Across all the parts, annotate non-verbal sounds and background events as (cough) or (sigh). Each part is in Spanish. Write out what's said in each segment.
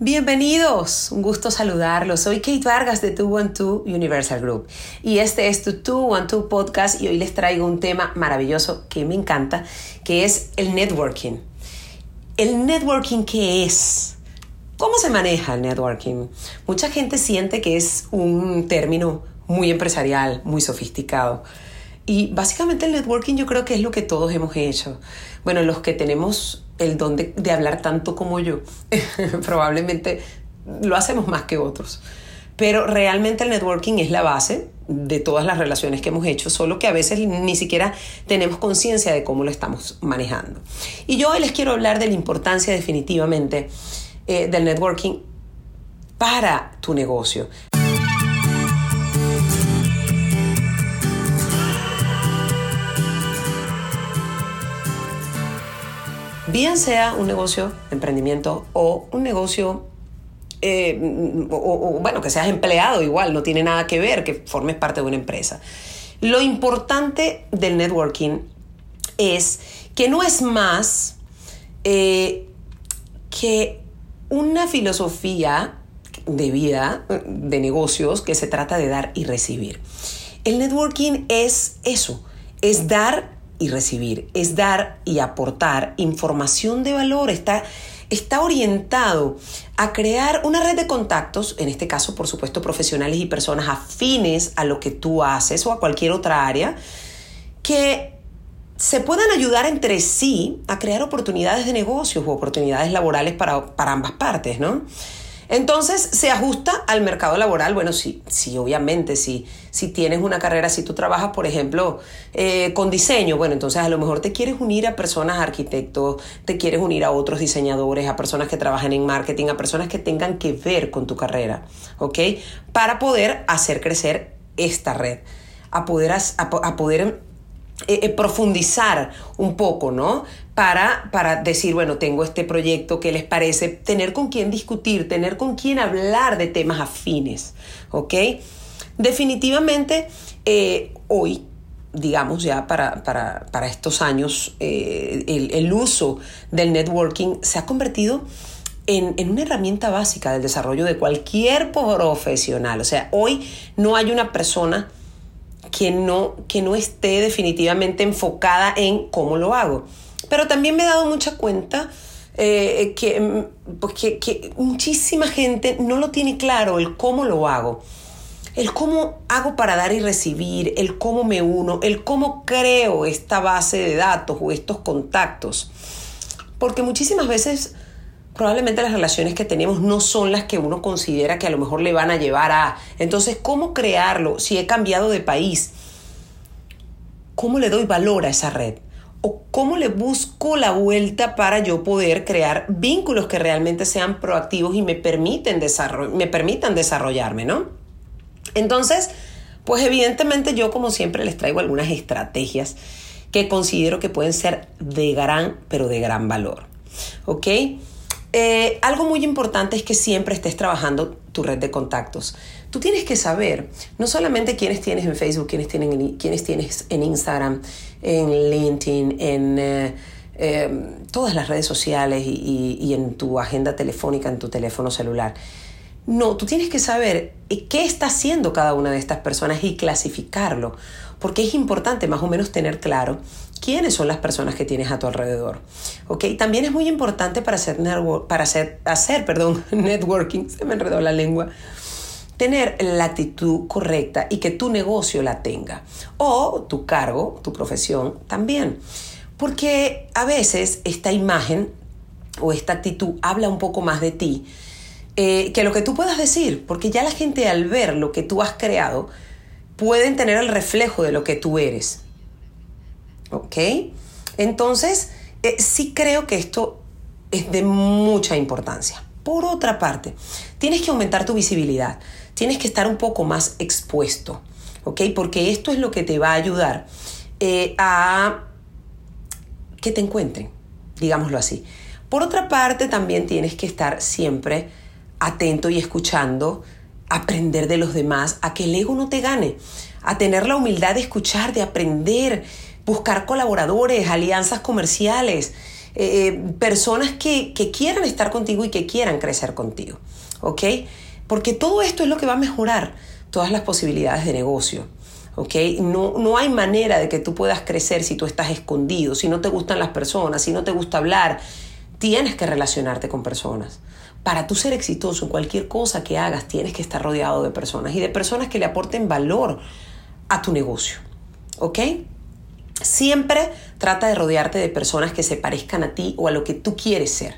Bienvenidos, un gusto saludarlos. Soy Kate Vargas de 212 Universal Group y este es tu 212 podcast y hoy les traigo un tema maravilloso que me encanta, que es el networking. ¿El networking qué es? ¿Cómo se maneja el networking? Mucha gente siente que es un término muy empresarial, muy sofisticado. Y básicamente el networking yo creo que es lo que todos hemos hecho. Bueno, los que tenemos el don de, hablar tanto como yo, (laughs) probablemente lo hacemos más que otros. Pero realmente el networking es la base de todas las relaciones que hemos hecho, solo que a veces ni siquiera tenemos conciencia de cómo lo estamos manejando. Y yo hoy les quiero hablar de la importancia definitivamente eh, del networking para tu negocio. Bien sea un negocio, emprendimiento o un negocio, eh, o, bueno, que seas empleado igual, no tiene nada que ver que formes parte de una empresa. Lo importante del networking es que no es más eh, que una filosofía de vida, de negocios, que se trata de dar y recibir. El networking es eso, es dar y recibir, es dar y aportar información de valor, está, está orientado a crear una red de contactos, en este caso por supuesto profesionales y personas afines a lo que tú haces o a cualquier otra área, que se puedan ayudar entre sí a crear oportunidades de negocios o oportunidades laborales para, para ambas partes, ¿no? Entonces se ajusta al mercado laboral. Bueno, sí, sí, obviamente, sí. Si tienes una carrera, si tú trabajas, por ejemplo, eh, con diseño, bueno, entonces a lo mejor te quieres unir a personas arquitectos, te quieres unir a otros diseñadores, a personas que trabajan en marketing, a personas que tengan que ver con tu carrera, ¿ok? Para poder hacer crecer esta red, a poder, a poder eh, eh, profundizar un poco, ¿no? Para, para decir, bueno, tengo este proyecto, ¿qué les parece? Tener con quién discutir, tener con quién hablar de temas afines, ¿ok? Definitivamente, eh, hoy, digamos ya para, para, estos años, el, el, uso del networking se ha convertido en, en, una herramienta básica del desarrollo de cualquier profesional. O sea, hoy no hay una persona que no, que no esté definitivamente enfocada en cómo lo hago. Pero también me he dado mucha cuenta eh, pues que, que, muchísima gente no lo tiene claro el cómo lo hago. El cómo hago para dar y recibir, el cómo me uno, el cómo creo esta base de datos o estos contactos. Porque muchísimas veces probablemente las relaciones que tenemos no son las que uno considera que a lo mejor le van a llevar a... Entonces, ¿cómo crearlo si he cambiado de país? ¿Cómo le doy valor a esa red? ¿O cómo le busco la vuelta para yo poder crear vínculos que realmente sean proactivos y me, permiten me permitan desarrollarme, ¿no? Entonces, pues evidentemente yo como siempre les traigo algunas estrategias que considero que pueden ser de gran, pero de gran valor. ¿Ok? Eh, algo muy importante es que siempre estés trabajando tu red de contactos. Tú tienes que saber no solamente quiénes tienes en Facebook, quiénes, tienen tienes en Instagram, en LinkedIn, en eh, em, todas las redes sociales y, en tu agenda telefónica, en tu teléfono celular. No, tú tienes que saber eh, qué está haciendo cada una de estas personas y clasificarlo, porque es importante más o menos tener claro quiénes son las personas que tienes a tu alrededor. ¿Ok? También es muy importante para hacer, para hacer, perdón, (laughs) networking, se me enredó la lengua, tener la actitud correcta y que tu negocio la tenga. O tu cargo, tu profesión también. Porque a veces esta imagen o esta actitud habla un poco más de ti eh, que lo que tú puedas decir, porque ya la gente al ver lo que tú has creado, pueden tener el reflejo de lo que tú eres. ¿Ok? Entonces, eh, sí creo que esto es de mucha importancia. Por otra parte, tienes que aumentar tu visibilidad, tienes que estar un poco más expuesto, ¿ok? Porque esto es lo que te va a ayudar eh, a que te encuentren, digámoslo así. Por otra parte, también tienes que estar siempre atento y escuchando, aprender de los demás, a que el ego no te gane, a tener la humildad de escuchar, de aprender, buscar colaboradores, alianzas comerciales, eh, personas que, que quieran estar contigo y que quieran crecer contigo. ¿Ok? Porque todo esto es lo que va a mejorar todas las posibilidades de negocio. ¿ok? No, no hay manera de que tú puedas crecer si tú estás escondido, si no te gustan las personas, si no te gusta hablar. Tienes que relacionarte con personas. Para tú ser exitoso en cualquier cosa que hagas, tienes que estar rodeado de personas y de personas que le aporten valor a tu negocio. ¿Ok? Siempre trata de rodearte de personas que se parezcan a ti o a lo que tú quieres ser.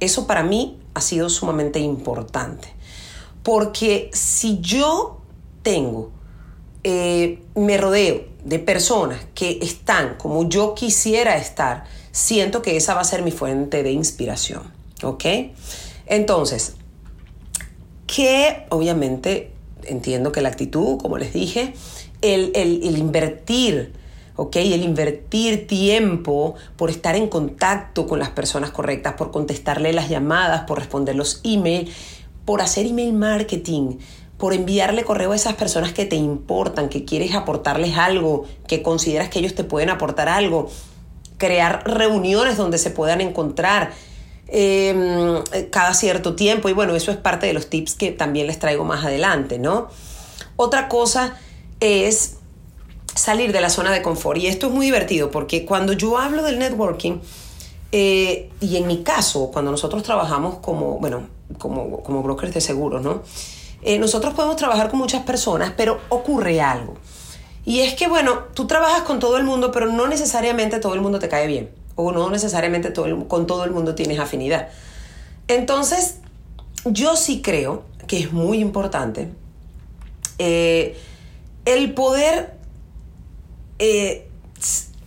Eso para mí ha sido sumamente importante. Porque si yo tengo, eh, me rodeo de personas que están como yo quisiera estar, siento que esa va a ser mi fuente de inspiración. ¿Ok? Entonces, que obviamente entiendo que la actitud, como les dije, el, el invertir, ¿ok? El invertir tiempo por estar en contacto con las personas correctas, por contestarle las llamadas, por responder los emails, por hacer email marketing, por enviarle correo a esas personas que te importan, que quieres aportarles algo, que consideras que ellos te pueden aportar algo, crear reuniones donde se puedan encontrar em, cada cierto tiempo y bueno, eso es parte de los tips que también les traigo más adelante, ¿no? Otra cosa es salir de la zona de confort y esto es muy divertido porque cuando yo hablo del networking, eh, y en mi caso, cuando nosotros trabajamos como, bueno, como, como brokers de seguros, ¿no? Eh, nosotros podemos trabajar con muchas personas, pero ocurre algo. Y es que, bueno, tú trabajas con todo el mundo, pero no necesariamente todo el mundo te cae bien. O no necesariamente todo con todo el mundo tienes afinidad. Entonces, yo sí creo que es muy importante eh, el poder eh,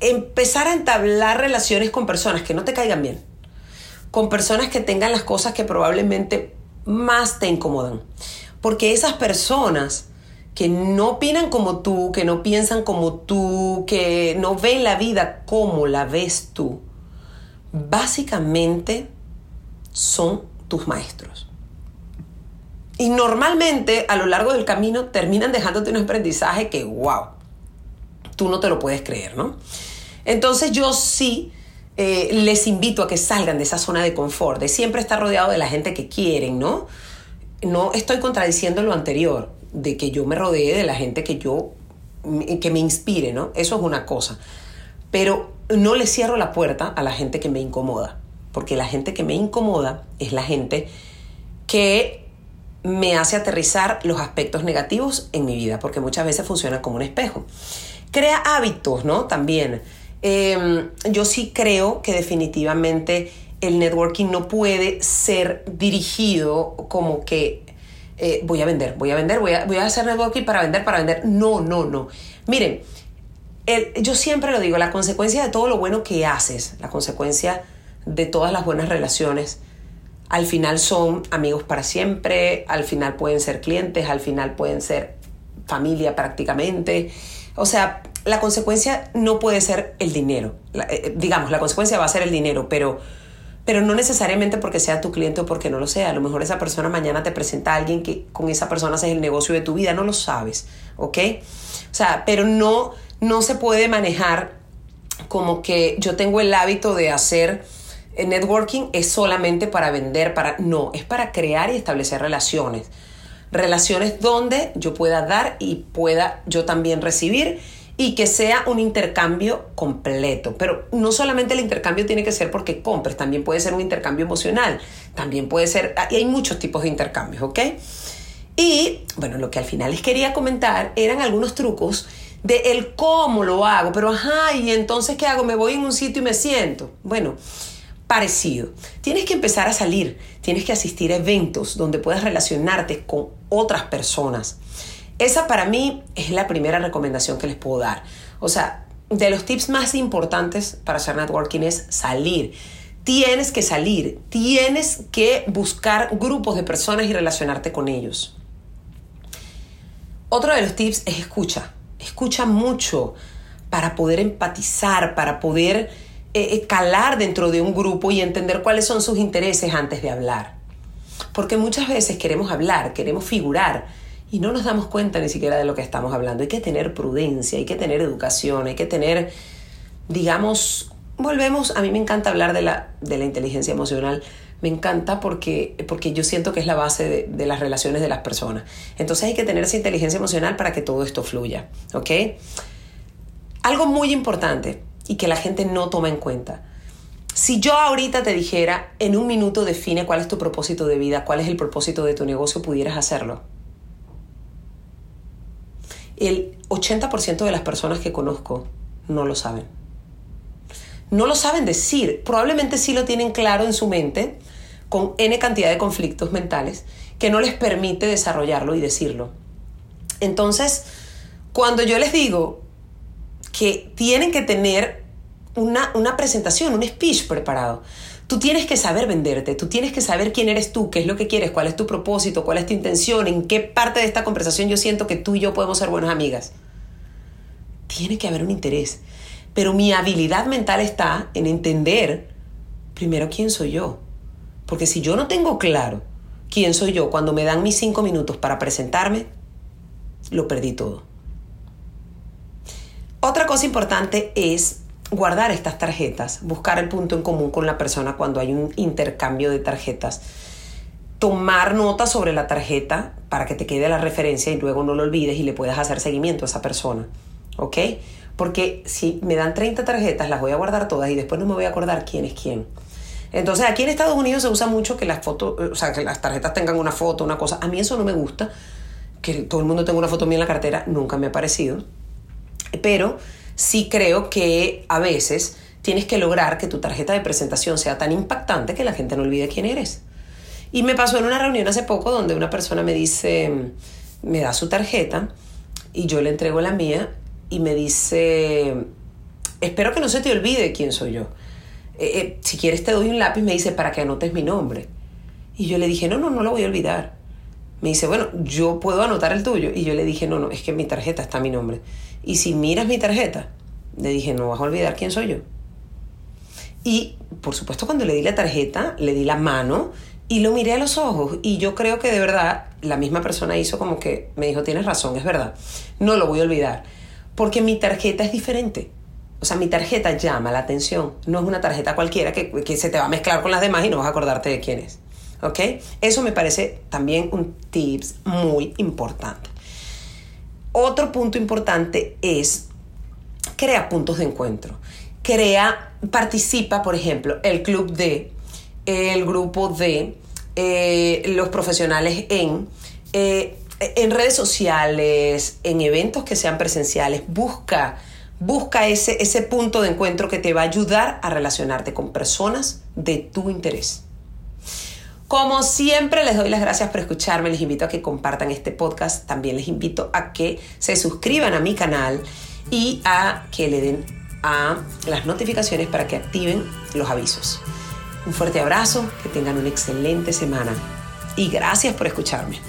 empezar a entablar relaciones con personas que no te caigan bien, con personas que tengan las cosas que probablemente más te incomodan. Porque esas personas que no opinan como tú, que no piensan como tú, que no ven la vida como la ves tú, básicamente son tus maestros. Y normalmente a lo largo del camino terminan dejándote un aprendizaje que, wow, tú no te lo puedes creer, ¿no? Entonces yo sí eh, les invito a que salgan de esa zona de confort, de siempre estar rodeado de la gente que quieren, ¿no? No estoy contradiciendo lo anterior, de que yo me rodee de la gente que yo, que me inspire, ¿no? Eso es una cosa. Pero no le cierro la puerta a la gente que me incomoda, porque la gente que me incomoda es la gente que me hace aterrizar los aspectos negativos en mi vida, porque muchas veces funciona como un espejo. Crea hábitos, ¿no? También Em, yo sí creo que definitivamente el networking no puede ser dirigido como que eh, voy a vender, voy a vender, voy a, voy a, hacer networking para vender, para vender. No, no, no. Miren, yo siempre lo digo, la consecuencia de todo lo bueno que haces, la consecuencia de todas las buenas relaciones, al final son amigos para siempre, al final pueden ser clientes, al final pueden ser familia prácticamente. O sea, la consecuencia no puede ser el dinero. Eh, eh, digamos, la consecuencia va a ser el dinero, pero, pero no necesariamente porque sea tu cliente o porque no lo sea. A lo mejor esa persona mañana te presenta a alguien que con esa persona haces el negocio de tu vida, no lo sabes, ¿ok? O sea, pero no, no se puede manejar como que yo tengo el hábito de hacer eh, networking es solamente para vender, para no, es para crear y establecer relaciones. Relaciones donde yo pueda dar y pueda yo también recibir y que sea un intercambio completo. Pero no solamente el intercambio tiene que ser porque compres, también puede ser un intercambio emocional, también puede ser, y hay muchos tipos de intercambios, ¿ok? Y bueno, lo que al final les quería comentar eran algunos trucos de el cómo lo hago, pero ajá, y entonces ¿qué hago? Me voy en un sitio y me siento. Bueno, parecido. Tienes que empezar a salir, tienes que asistir a eventos donde puedas relacionarte con otras personas. Esa para mí es la primera recomendación que les puedo dar. O sea, de los tips más importantes para hacer networking es salir. Tienes que salir, tienes que buscar grupos de personas y relacionarte con ellos. Otro de los tips es escucha. Escucha mucho para poder empatizar, para poder eh, calar dentro de un grupo y entender cuáles son sus intereses antes de hablar. Porque muchas veces queremos hablar, queremos figurar, y no nos damos cuenta ni siquiera de lo que estamos hablando. Hay que tener prudencia, hay que tener educación, hay que tener, digamos, volvemos, a mí me encanta hablar de la, de la inteligencia emocional, me encanta porque, porque yo siento que es la base de, de, las relaciones de las personas. Entonces hay que tener esa inteligencia emocional para que todo esto fluya, ¿ok? Algo muy importante y que la gente no toma en cuenta. Si yo ahorita te dijera, en un minuto define cuál es tu propósito de vida, cuál es el propósito de tu negocio, pudieras hacerlo. El 80% de las personas que conozco no lo saben no lo saben decir. Probablemente sí lo tienen claro en su mente, con N cantidad de conflictos mentales, que no les permite desarrollarlo y decirlo. Entonces, cuando yo les digo que tienen que tener una, una presentación, un speech preparado, tú tienes que saber venderte, tú tienes que saber quién eres tú, qué es lo que quieres, cuál es tu propósito, cuál es tu intención, en qué parte de esta conversación yo siento que tú y yo podemos ser buenas amigas. Tiene que haber un interés. Pero mi habilidad mental está en entender primero quién soy yo. Porque si yo no tengo claro quién soy yo cuando me dan mis cinco minutos para presentarme, lo perdí todo. Otra cosa importante es guardar estas tarjetas, buscar el punto en común con la persona cuando hay un intercambio de tarjetas, tomar nota sobre la tarjeta para que te quede la referencia y luego no lo olvides y le puedas hacer seguimiento a esa persona. ¿Ok? Porque si me dan 30 tarjetas, las voy a guardar todas y después no me voy a acordar quién es quién. Entonces, aquí en Estados Unidos se usa mucho que las fotos, o sea, que las tarjetas tengan una foto, una cosa. A mí eso no me gusta, que todo el mundo tenga una foto mía en la cartera, nunca me ha parecido. Pero sí creo que a veces tienes que lograr que tu tarjeta de presentación sea tan impactante que la gente no olvide quién eres. Y me pasó en una reunión hace poco donde una persona me dice, me da su tarjeta y yo le entrego la mía y me dice, espero que no se te olvide quién soy yo. Eh, eh, si quieres te doy un lápiz, me dice, para que anotes mi nombre. Y yo le dije, no, no, no lo voy a olvidar. Me dice, bueno, yo puedo anotar el tuyo. Y yo le dije, no, no, es que en mi tarjeta está mi nombre. Y si miras mi tarjeta, le dije, no vas a olvidar quién soy yo. Y por supuesto cuando le di la tarjeta, le di la mano y lo miré a los ojos. Y yo creo que de verdad la misma persona hizo como que me dijo, tienes razón, es verdad. No lo voy a olvidar porque mi tarjeta es diferente. O sea, mi tarjeta llama la atención. No es una tarjeta cualquiera que, que, se te va a mezclar con las demás y no vas a acordarte de quién es. ¿Ok? Eso me parece también un tips muy importante. Otro punto importante es crea puntos de encuentro. Crea, participa, por ejemplo, el club de, el grupo de, eh, los profesionales en, eh, en redes sociales, en eventos que sean presenciales, busca, busca ese, ese punto de encuentro que te va a ayudar a relacionarte con personas de tu interés. Como siempre, les doy las gracias por escucharme. Les invito a que compartan este podcast. También les invito a que se suscriban a mi canal y a que le den a las notificaciones para que activen los avisos. Un fuerte abrazo, que tengan una excelente semana y gracias por escucharme.